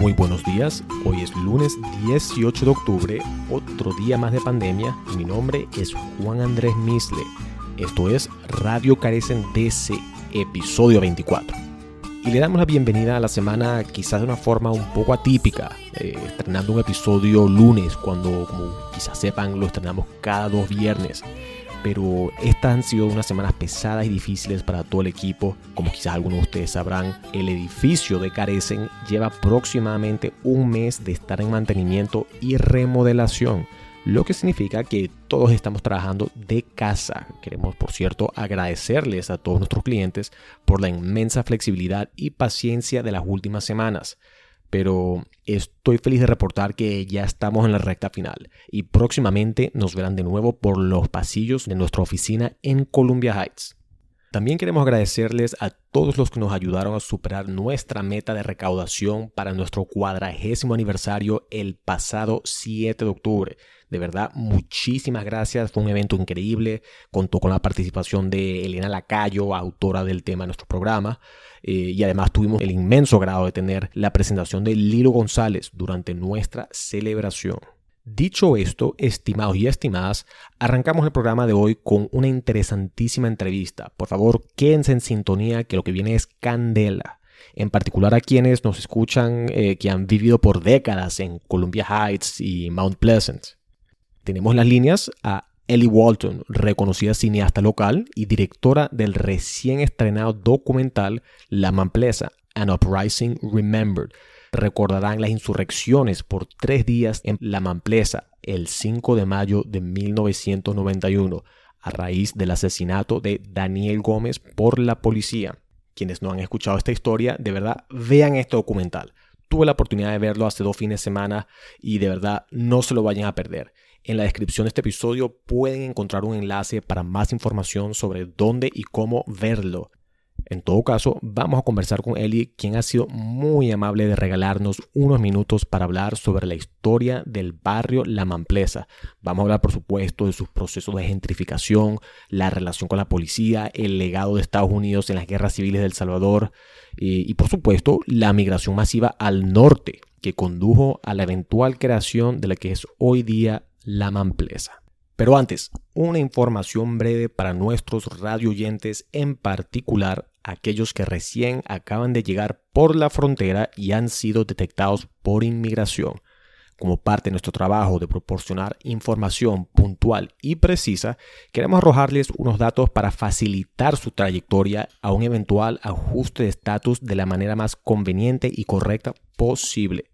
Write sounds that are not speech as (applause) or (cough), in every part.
Muy buenos días, hoy es lunes 18 de octubre, otro día más de pandemia mi nombre es Juan Andrés Misle. Esto es Radio Carecen DC, episodio 24. Y le damos la bienvenida a la semana quizás de una forma un poco atípica, eh, estrenando un episodio lunes cuando como quizás sepan lo estrenamos cada dos viernes pero estas han sido unas semanas pesadas y difíciles para todo el equipo. Como quizás algunos de ustedes sabrán, el edificio de Carecen lleva aproximadamente un mes de estar en mantenimiento y remodelación, lo que significa que todos estamos trabajando de casa. Queremos, por cierto, agradecerles a todos nuestros clientes por la inmensa flexibilidad y paciencia de las últimas semanas pero estoy feliz de reportar que ya estamos en la recta final y próximamente nos verán de nuevo por los pasillos de nuestra oficina en Columbia Heights. También queremos agradecerles a todos los que nos ayudaron a superar nuestra meta de recaudación para nuestro cuadragésimo aniversario el pasado 7 de octubre. De verdad, muchísimas gracias. Fue un evento increíble. Contó con la participación de Elena Lacayo, autora del tema de nuestro programa. Eh, y además tuvimos el inmenso grado de tener la presentación de Lilo González durante nuestra celebración. Dicho esto, estimados y estimadas, arrancamos el programa de hoy con una interesantísima entrevista. Por favor, quédense en sintonía que lo que viene es candela. En particular a quienes nos escuchan eh, que han vivido por décadas en Columbia Heights y Mount Pleasant. Tenemos las líneas a Ellie Walton, reconocida cineasta local y directora del recién estrenado documental La Mamplesa, An Uprising Remembered. Recordarán las insurrecciones por tres días en La Mamplesa el 5 de mayo de 1991 a raíz del asesinato de Daniel Gómez por la policía. Quienes no han escuchado esta historia, de verdad, vean este documental. Tuve la oportunidad de verlo hace dos fines de semana y de verdad no se lo vayan a perder. En la descripción de este episodio pueden encontrar un enlace para más información sobre dónde y cómo verlo. En todo caso, vamos a conversar con Eli, quien ha sido muy amable de regalarnos unos minutos para hablar sobre la historia del barrio La Mamplesa. Vamos a hablar, por supuesto, de sus procesos de gentrificación, la relación con la policía, el legado de Estados Unidos en las guerras civiles del Salvador y, y por supuesto, la migración masiva al norte que condujo a la eventual creación de la que es hoy día la Mamplesa. Pero antes, una información breve para nuestros radio oyentes, en particular aquellos que recién acaban de llegar por la frontera y han sido detectados por inmigración. Como parte de nuestro trabajo de proporcionar información puntual y precisa, queremos arrojarles unos datos para facilitar su trayectoria a un eventual ajuste de estatus de la manera más conveniente y correcta posible.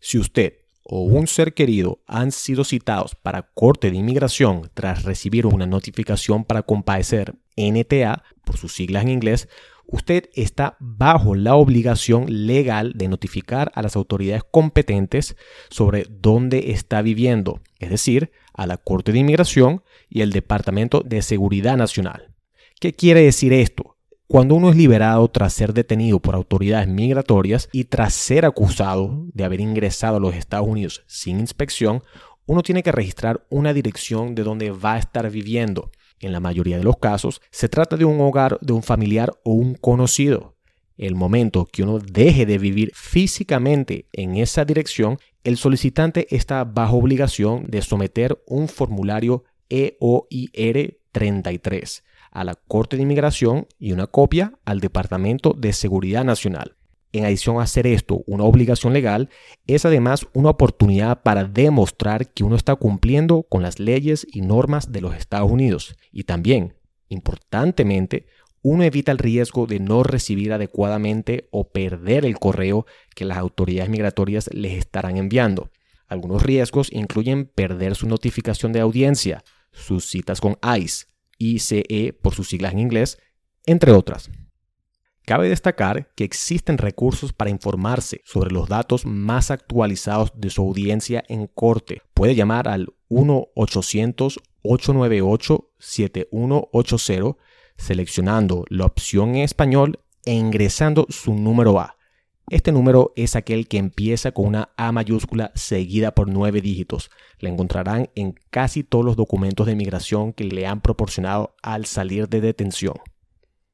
Si usted o un ser querido han sido citados para corte de inmigración tras recibir una notificación para compadecer NTA, por sus siglas en inglés, usted está bajo la obligación legal de notificar a las autoridades competentes sobre dónde está viviendo, es decir, a la Corte de Inmigración y el Departamento de Seguridad Nacional. ¿Qué quiere decir esto? Cuando uno es liberado tras ser detenido por autoridades migratorias y tras ser acusado de haber ingresado a los Estados Unidos sin inspección, uno tiene que registrar una dirección de donde va a estar viviendo. En la mayoría de los casos, se trata de un hogar de un familiar o un conocido. El momento que uno deje de vivir físicamente en esa dirección, el solicitante está bajo obligación de someter un formulario EOIR 33 a la Corte de Inmigración y una copia al Departamento de Seguridad Nacional. En adición a hacer esto una obligación legal, es además una oportunidad para demostrar que uno está cumpliendo con las leyes y normas de los Estados Unidos. Y también, importantemente, uno evita el riesgo de no recibir adecuadamente o perder el correo que las autoridades migratorias les estarán enviando. Algunos riesgos incluyen perder su notificación de audiencia, sus citas con ICE, ICE por sus siglas en inglés, entre otras. Cabe destacar que existen recursos para informarse sobre los datos más actualizados de su audiencia en corte. Puede llamar al 1-800-898-7180 seleccionando la opción en español e ingresando su número A. Este número es aquel que empieza con una A mayúscula seguida por nueve dígitos. La encontrarán en casi todos los documentos de migración que le han proporcionado al salir de detención.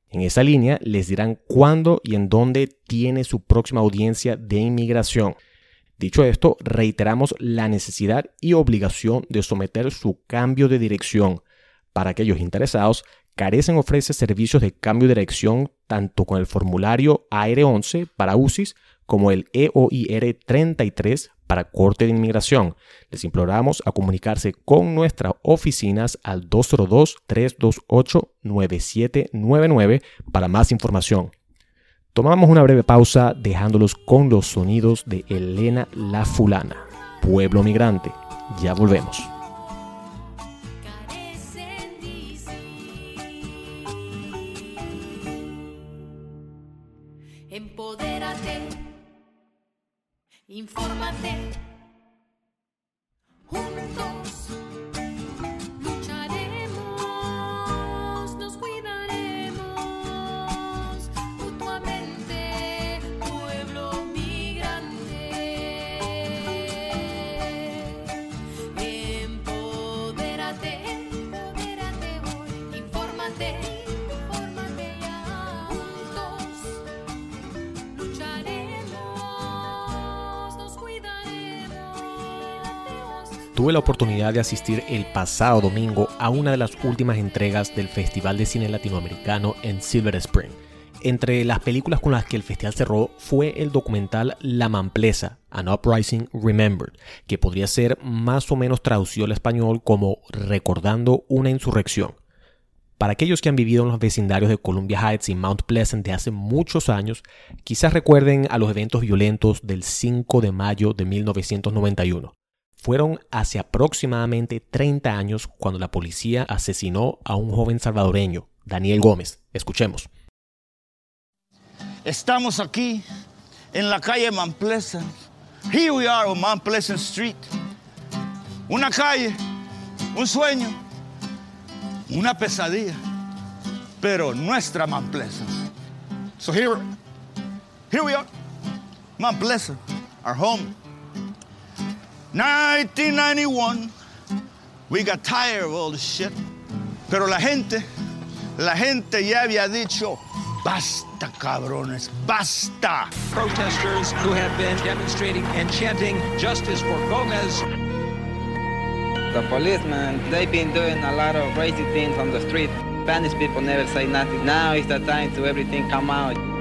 En esa línea les dirán cuándo y en dónde tiene su próxima audiencia de inmigración. Dicho esto, reiteramos la necesidad y obligación de someter su cambio de dirección. Para aquellos interesados, Carecen ofrece servicios de cambio de dirección tanto con el formulario AR11 para UCIS como el EOIR 33 para Corte de Inmigración. Les imploramos a comunicarse con nuestras oficinas al 202-328-9799 para más información. Tomamos una breve pausa dejándolos con los sonidos de Elena La Fulana, Pueblo Migrante. Ya volvemos. Tuve la oportunidad de asistir el pasado domingo a una de las últimas entregas del Festival de Cine Latinoamericano en Silver Spring. Entre las películas con las que el festival cerró fue el documental La Mamplesa, An Uprising Remembered, que podría ser más o menos traducido al español como Recordando una insurrección. Para aquellos que han vivido en los vecindarios de Columbia Heights y Mount Pleasant de hace muchos años, quizás recuerden a los eventos violentos del 5 de mayo de 1991 fueron hace aproximadamente 30 años cuando la policía asesinó a un joven salvadoreño, Daniel Gómez. Escuchemos. Estamos aquí en la calle Mount Pleasant. Here we are on Mount Pleasant Street. Una calle, un sueño, una pesadilla, pero nuestra Mount Pleasant. So here, here we are, Mount Pleasant, our home. 1991, we got tired of all this shit. Pero la gente, la gente ya había dicho, basta cabrones, basta. Protesters who have been demonstrating and chanting justice for Gomez. The policemen, they've been doing a lot of crazy things on the street. Spanish people never say nothing. Now is the time to everything come out.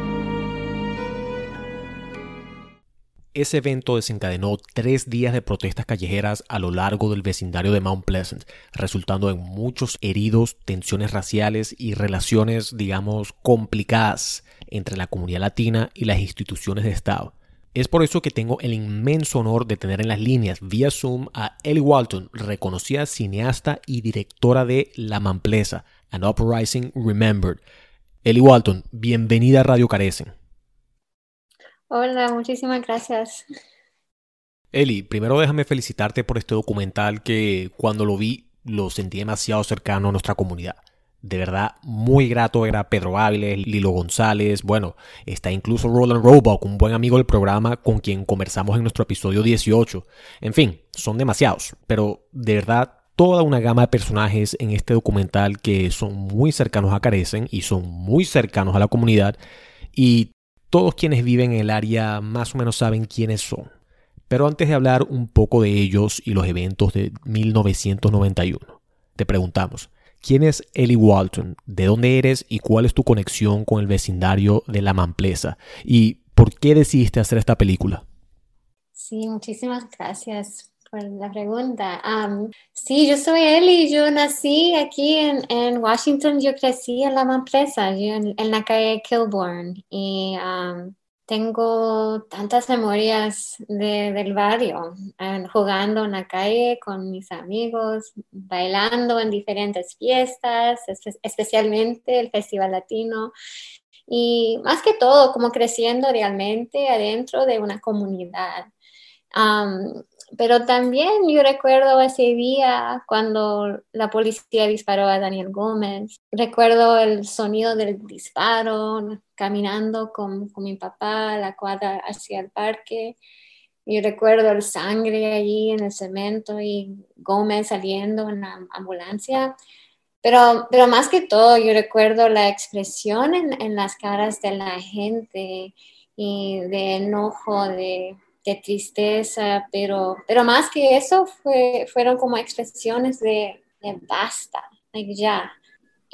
Ese evento desencadenó tres días de protestas callejeras a lo largo del vecindario de Mount Pleasant, resultando en muchos heridos, tensiones raciales y relaciones, digamos, complicadas entre la comunidad latina y las instituciones de Estado. Es por eso que tengo el inmenso honor de tener en las líneas vía Zoom a Ellie Walton, reconocida cineasta y directora de La Mamplesa, An Uprising Remembered. Ellie Walton, bienvenida a Radio Carecen. Hola, muchísimas gracias. Eli, primero déjame felicitarte por este documental que cuando lo vi lo sentí demasiado cercano a nuestra comunidad. De verdad, muy grato era Pedro Áviles, Lilo González, bueno, está incluso Roland Roebuck, un buen amigo del programa con quien conversamos en nuestro episodio 18. En fin, son demasiados, pero de verdad toda una gama de personajes en este documental que son muy cercanos a Carecen y son muy cercanos a la comunidad y todos quienes viven en el área más o menos saben quiénes son. Pero antes de hablar un poco de ellos y los eventos de 1991, te preguntamos, ¿quién es Ellie Walton? ¿De dónde eres y cuál es tu conexión con el vecindario de La Mamplesa? ¿Y por qué decidiste hacer esta película? Sí, muchísimas gracias por la pregunta. sí, yo soy Eli, yo nací aquí en, en, Washington, yo crecí en la empresa, yo en, la calle Kilbourne y tengo tantas memorias del barrio, jugando en la calle con mis amigos, bailando en diferentes fiestas, especialmente el Festival Latino. Y más que todo, como creciendo realmente adentro de una comunidad pero también yo recuerdo ese día cuando la policía disparó a Daniel Gómez. Recuerdo el sonido del disparo, caminando con, con mi papá a la cuadra hacia el parque. Yo recuerdo el sangre allí en el cemento y Gómez saliendo en la ambulancia. Pero, pero más que todo, yo recuerdo la expresión en, en las caras de la gente y de enojo, de de tristeza, pero, pero más que eso fue, fueron como expresiones de, de basta, like ya.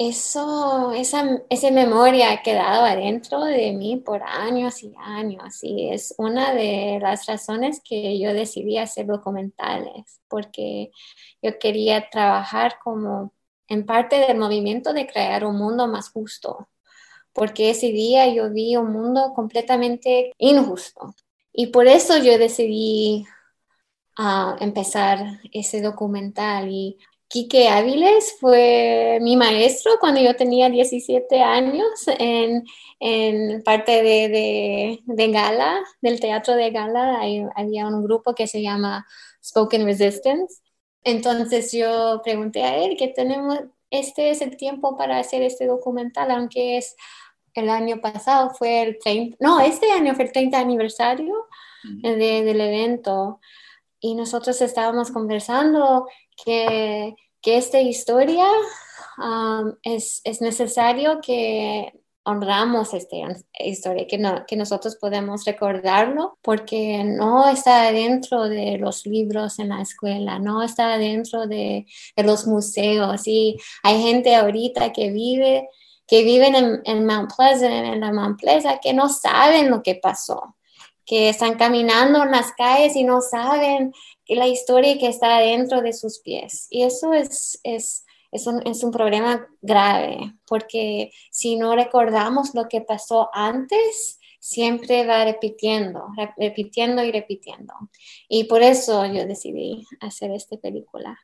Eso, esa, esa memoria ha quedado adentro de mí por años y años y es una de las razones que yo decidí hacer documentales, porque yo quería trabajar como en parte del movimiento de crear un mundo más justo, porque ese día yo vi un mundo completamente injusto. Y por eso yo decidí uh, empezar ese documental. Y Quique Áviles fue mi maestro cuando yo tenía 17 años en, en parte de, de, de, Gala, del teatro de Gala. había un grupo que se llama Spoken Resistance. Entonces yo pregunté a él que tenemos, este es el tiempo para hacer este documental, aunque es el año pasado, fue el 30, no, este año fue el 30 aniversario del evento. Y nosotros estábamos conversando que, que esta historia um, es, es, necesario que honramos esta historia, que, no, que nosotros podemos recordarlo porque no está dentro de los libros en la escuela, no está dentro de, de los museos. Y hay gente ahorita que vive que viven en, en Mount Pleasant, en la Mount Pleasant, que no saben lo que pasó que están caminando en las calles y no saben la historia que está dentro de sus pies. Y eso es, es, es, un, es un problema grave, porque si no recordamos lo que pasó antes, siempre va repitiendo, repitiendo y repitiendo. Y por eso yo decidí hacer esta película.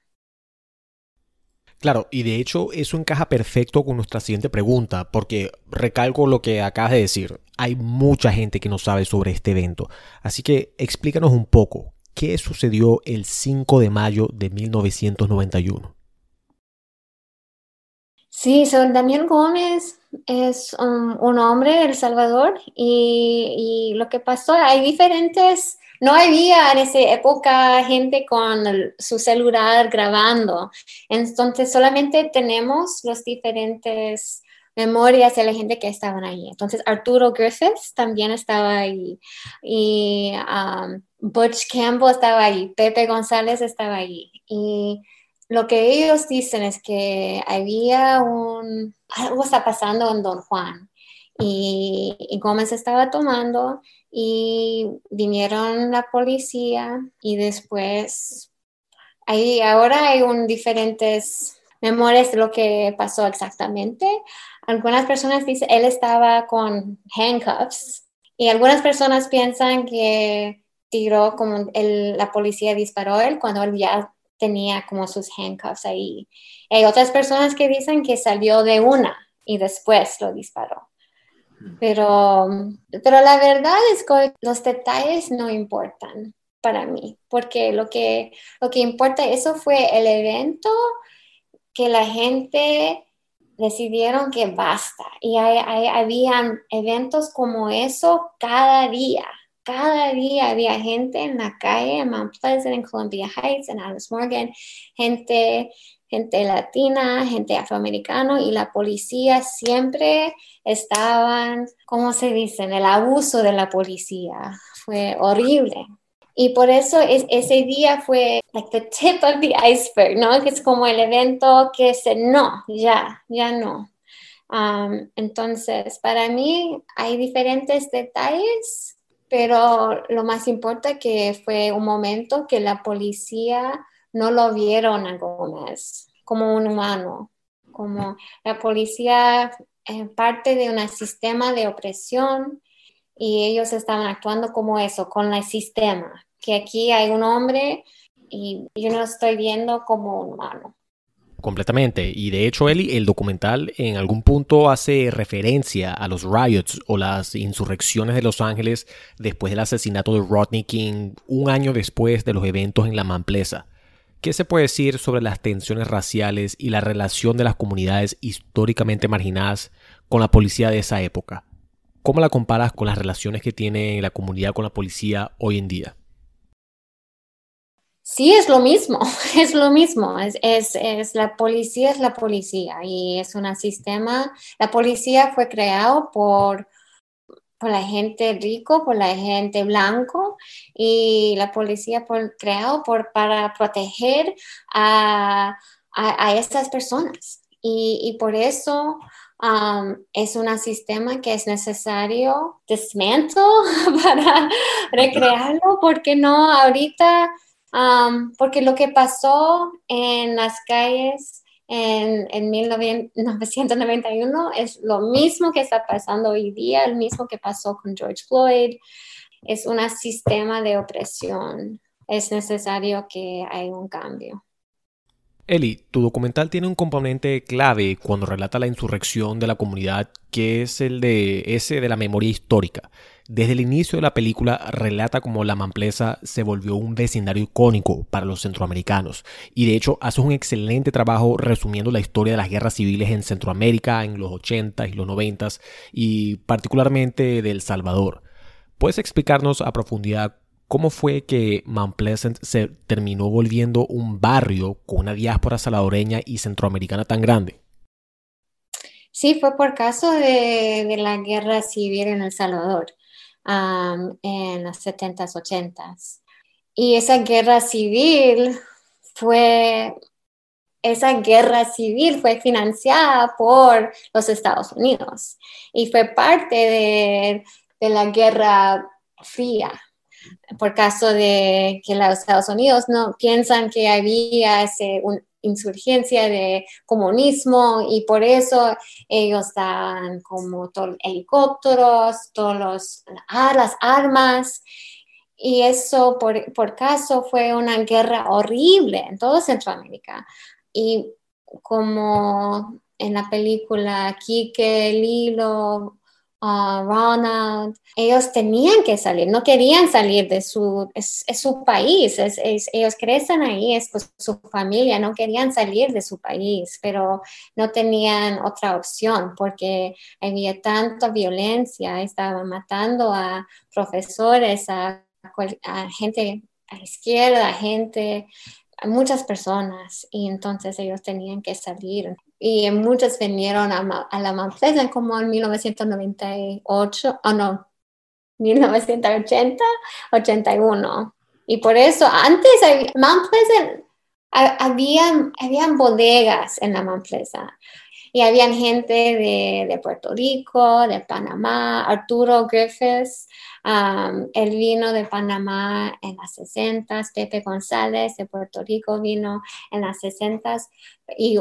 Claro, y de hecho eso encaja perfecto con nuestra siguiente pregunta, porque recalco lo que acabas de decir. Hay mucha gente que no sabe sobre este evento. Así que explícanos un poco, ¿qué sucedió el 5 de mayo de 1991? Sí, son Daniel Gómez es un, hombre de El Salvador y, y, lo que pasó, hay diferentes no había en esa época gente con su celular grabando. Entonces solamente tenemos los diferentes memorias de la gente que estaban ahí. Entonces Arturo Griffiths también estaba ahí y um, Butch Campbell estaba ahí, Pepe González estaba ahí. Y lo que ellos dicen es que había un, algo está pasando en Don Juan y, y Gómez estaba tomando y vinieron la policía y después ahí ahora hay diferentes memorias de lo que pasó exactamente. Algunas personas dicen él estaba con handcuffs y algunas personas piensan que tiró como la policía disparó él cuando él ya tenía como sus handcuffs ahí. Hay otras personas que dicen que salió de una y después lo disparó. Pero, pero la verdad es que los detalles no importan para mí, porque lo que, lo que importa, eso fue el evento que la gente decidieron que basta. Y hay, hay, habían eventos como eso cada día. Cada día había gente en la calle, en Mount Pleasant, en Columbia Heights, en Alice Morgan, gente gente latina, gente afroamericana y la policía siempre estaban, ¿cómo se dice? El abuso de la policía fue horrible. Y por eso es, ese día fue like the tip of the iceberg, ¿no? Que es como el evento que es no, ya, ya no. Um, entonces, para mí hay diferentes detalles, pero lo más importante que fue un momento que la policía no lo vieron a Gómez como un humano, como la policía es parte de un sistema de opresión y ellos estaban actuando como eso, con el sistema, que aquí hay un hombre y yo no estoy viendo como un humano. Completamente. Y de hecho, Eli, el documental en algún punto hace referencia a los riots o las insurrecciones de Los Ángeles después del asesinato de Rodney King, un año después de los eventos en La Mamplesa. ¿Qué se puede decir sobre las tensiones raciales y la relación de las comunidades históricamente marginadas con la policía de esa época? ¿Cómo la comparas con las relaciones que tiene la comunidad con la policía hoy en día? Sí, es lo mismo, (laughs) es lo mismo. Es, es, la policía es la policía y es un sistema. La policía fue creado por por la gente rico, por la gente blanco y la policía por, creado por, para proteger a, a, estas personas. Y, y por eso um, es un sistema que es necesario desmanto (laughs) para recrearlo, porque no ahorita, um, porque lo que pasó en las calles en, en 1991 es lo mismo que está pasando hoy día, el mismo que pasó con George Floyd. Es un sistema de opresión. Es necesario que haya un cambio. Eli, tu documental tiene un componente clave cuando relata la insurrección de la comunidad, que es el de ese de la memoria histórica. Desde el inicio de la película relata cómo la Mamplesa se volvió un vecindario icónico para los centroamericanos y de hecho hace un excelente trabajo resumiendo la historia de las guerras civiles en Centroamérica en los 80 y los 90 y particularmente de El Salvador. ¿Puedes explicarnos a profundidad cómo fue que Mount Pleasant se terminó volviendo un barrio con una diáspora salvadoreña y centroamericana tan grande? Sí, fue por caso de, la guerra civil en El Salvador en los 70s, 80s. Y esa guerra civil fue, esa guerra civil fue financiada por los Estados Unidos y fue parte de, de la guerra fría por caso de que los Estados Unidos no piensan que había ese, un, insurgencia de comunismo y por eso ellos dan como todos helicópteros, todas las armas. Y eso, por, por caso, fue una guerra horrible en toda Centroamérica. Y como en la película Kike, Lilo, Ronald, ellos tenían que salir, no querían salir de su, es, país, ellos crecen ahí, es pues, su familia, no querían salir de su país, pero no tenían otra opción porque había tanta violencia, estaban matando a profesores, a, gente a la izquierda, gente, muchas personas, y entonces ellos tenían que salir y muchos vinieron a, la Mount como en 1998, o no, 1980, 81. Y por eso antes Mount Pleasant había, habían bodegas en la Mount y habían gente de, de, Puerto Rico, de Panamá, Arturo Griffiths, um, él vino de Panamá en las 60, Pepe González de Puerto Rico vino en las 60 y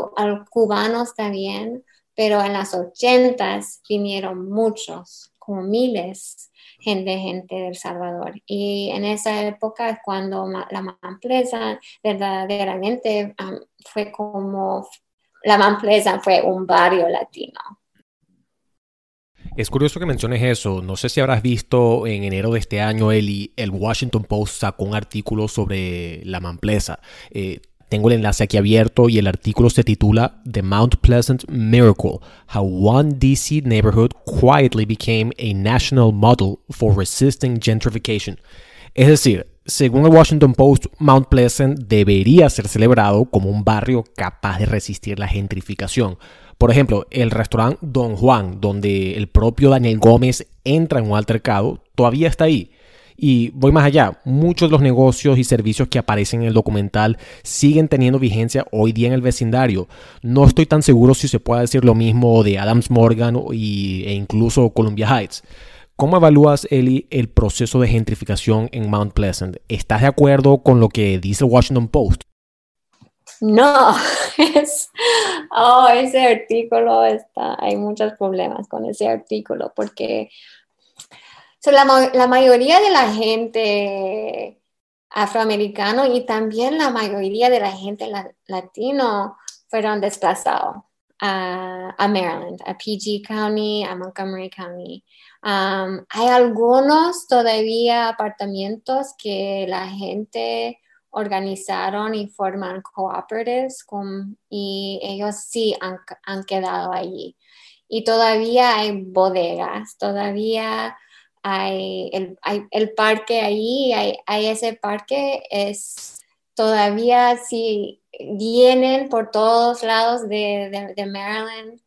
cubanos también, pero en las 80 vinieron muchos, como miles gente, gente del Salvador. Y en esa época es cuando la empresa verdaderamente fue como la Mamplesa fue un barrio latino. Es curioso que menciones eso. No sé si habrás visto en enero de este año, el Washington Post sacó un artículo sobre la Mamplesa. Eh, tengo el enlace aquí abierto y el artículo se titula The Mount Pleasant Miracle: How One DC Neighborhood Quietly Became a National Model for Resisting Gentrification. Es decir, según el Washington Post, Mount Pleasant debería ser celebrado como un barrio capaz de resistir la gentrificación. Por ejemplo, el restaurante Don Juan, donde el propio Daniel Gómez entra en un altercado, todavía está ahí. Y voy más allá, muchos de los negocios y servicios que aparecen en el documental siguen teniendo vigencia hoy día en el vecindario. No estoy tan seguro si se puede decir lo mismo de Adams Morgan e incluso Columbia Heights. ¿Cómo evalúas, Eli, el proceso de gentrificación en Mount Pleasant? ¿Estás de acuerdo con lo que dice el Washington Post? No, (laughs) oh, ese artículo está, hay muchos problemas con ese artículo porque la, la, mayoría de la gente afroamericano y también la mayoría de la gente latino fueron desplazados a, Maryland, a PG County, a Montgomery County hay algunos todavía apartamentos que la gente organizaron y forman cooperatives y ellos sí han, quedado allí. Y todavía hay bodegas, todavía hay el, el parque allí, hay, ese parque, es todavía si vienen por todos lados de, de Maryland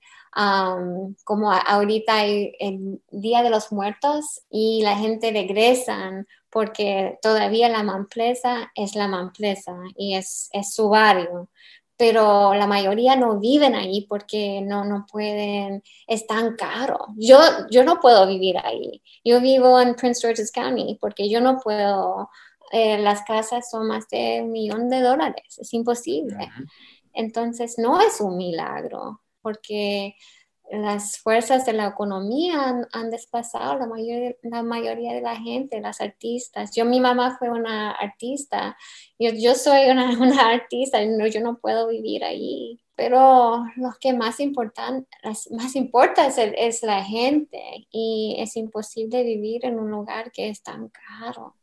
como ahorita el Día de los Muertos y la gente regresan porque todavía la mamplesa es la mamplesa y es, es su barrio pero la mayoría no viven ahí porque no, no pueden, es tan caro. Yo, yo no puedo vivir ahí. Yo vivo en Prince George's County porque yo no puedo, eh, las casas son más de un millón de dólares, es imposible. Entonces no es un milagro porque las fuerzas de la economía han, desplazado la, mayor, la mayoría de la gente, las artistas. Yo, mi mamá fue una artista, yo, yo soy una, (laughs) una artista, no, yo no puedo vivir ahí. Pero lo que más, importan, más importa es, es la gente y es imposible vivir en un lugar que es tan caro.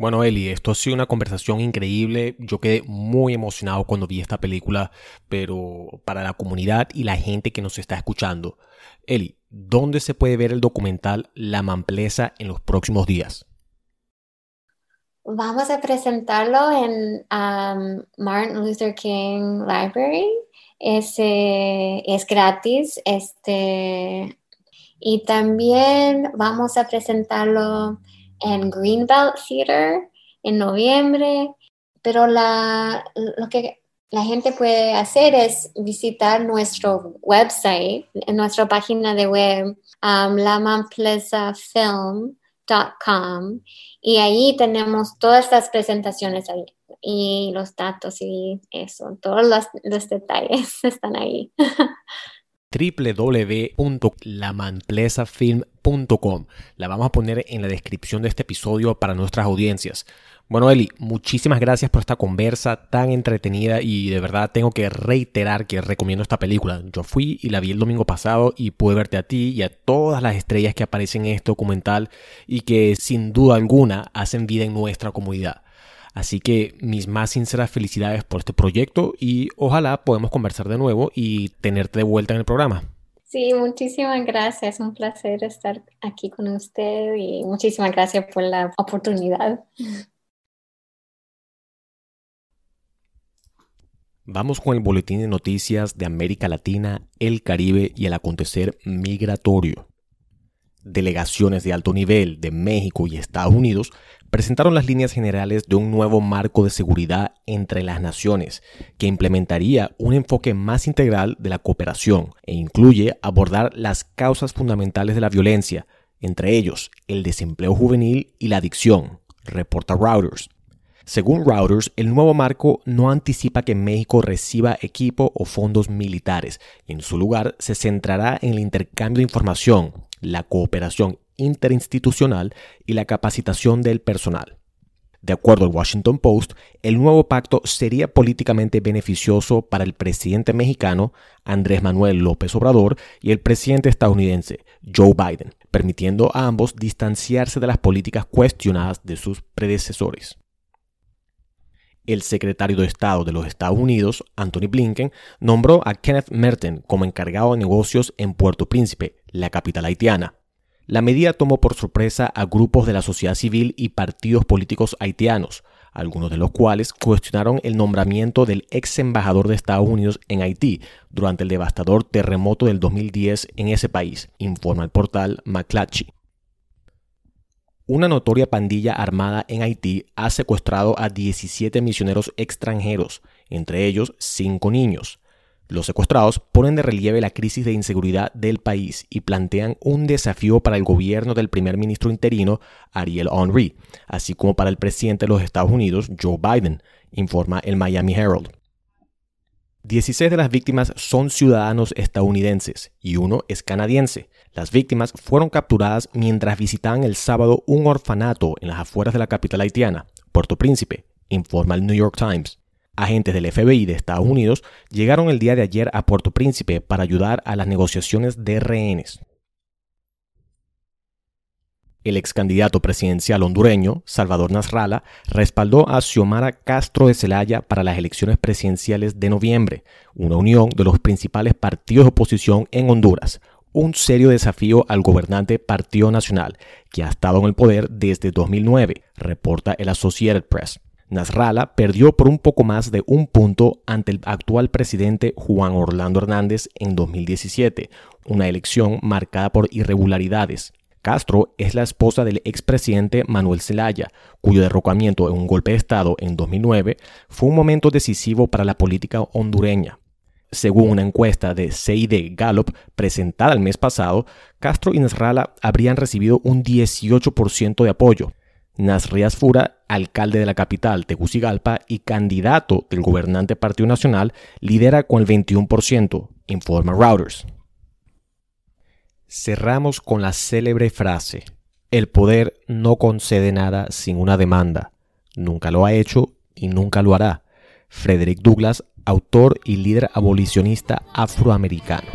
Bueno, Eli, esto ha sido una conversación increíble. Yo quedé muy emocionado cuando vi esta película, pero para la comunidad y la gente que nos está escuchando, Eli, ¿dónde se puede ver el documental La Mamplesa en los próximos días? Vamos a presentarlo en um, Martin Luther King Library. Es, es gratis. Este, y también vamos a presentarlo en Greenbelt Theater en noviembre, pero la, lo que la gente puede hacer es visitar nuestro website, en nuestra página de web, um, y ahí tenemos todas las presentaciones ahí, y los datos y eso, todos los, los detalles (laughs) están ahí. (laughs) www.lamanplesafilm.com. La vamos a poner en la descripción de este episodio para nuestras audiencias. Bueno, Eli, muchísimas gracias por esta conversa tan entretenida y de verdad tengo que reiterar que recomiendo esta película. Yo fui y la vi el domingo pasado y pude verte a ti y a todas las estrellas que aparecen en este documental y que sin duda alguna hacen vida en nuestra comunidad. Así que mis más sinceras felicidades por este proyecto y ojalá podamos conversar de nuevo y tenerte de vuelta en el programa. Sí, muchísimas gracias. Un placer estar aquí con usted y muchísimas gracias por la oportunidad. Vamos con el boletín de noticias de América Latina, el Caribe y el acontecer migratorio. Delegaciones de alto nivel de México y Estados Unidos presentaron las líneas generales de un nuevo marco de seguridad entre las naciones, que implementaría un enfoque más integral de la cooperación e incluye abordar las causas fundamentales de la violencia, entre ellos el desempleo juvenil y la adicción, reporta Routers. Según Routers, el nuevo marco no anticipa que México reciba equipo o fondos militares. En su lugar, se centrará en el intercambio de información, la cooperación interinstitucional y la capacitación del personal. De acuerdo al Washington Post, el nuevo pacto sería políticamente beneficioso para el presidente mexicano Andrés Manuel López Obrador y el presidente estadounidense Joe Biden, permitiendo a ambos distanciarse de las políticas cuestionadas de sus predecesores. El secretario de Estado de los Estados Unidos, Anthony Blinken, nombró a Kenneth Merten como encargado de negocios en Puerto Príncipe, la capital haitiana. La medida tomó por sorpresa a grupos de la sociedad civil y partidos políticos haitianos, algunos de los cuales cuestionaron el nombramiento del ex embajador de Estados Unidos en Haití durante el devastador terremoto del 2010 en ese país, informa el portal McClatchy. Una notoria pandilla armada en Haití ha secuestrado a 17 misioneros extranjeros, entre ellos 5 niños. Los secuestrados ponen de relieve la crisis de inseguridad del país y plantean un desafío para el gobierno del primer ministro interino Ariel Henry, así como para el presidente de los Estados Unidos Joe Biden, informa el Miami Herald. 16 de las víctimas son ciudadanos estadounidenses y uno es canadiense. Las víctimas fueron capturadas mientras visitaban el sábado un orfanato en las afueras de la capital haitiana, Puerto Príncipe, informa el New York Times. Agentes del FBI de Estados Unidos llegaron el día de ayer a Puerto Príncipe para ayudar a las negociaciones de rehenes. El ex candidato presidencial hondureño, Salvador Nasralla, respaldó a Xiomara Castro de Celaya para las elecciones presidenciales de noviembre, una unión de los principales partidos de oposición en Honduras, un serio desafío al gobernante Partido Nacional, que ha estado en el poder desde 2009, reporta el Associated Press. Nasralla perdió por un poco más de un punto ante el actual presidente Juan Orlando Hernández en 2017, una elección marcada por irregularidades. Castro es la esposa del expresidente Manuel Zelaya, cuyo derrocamiento en un golpe de Estado en 2009 fue un momento decisivo para la política hondureña. Según una encuesta de CID Gallup presentada el mes pasado, Castro y Nasralla habrían recibido un 18% de apoyo. Nasrias Fura, alcalde de la capital, Tegucigalpa, y candidato del gobernante Partido Nacional, lidera con el 21%, informa Reuters. Cerramos con la célebre frase, el poder no concede nada sin una demanda. Nunca lo ha hecho y nunca lo hará. Frederick Douglass, autor y líder abolicionista afroamericano.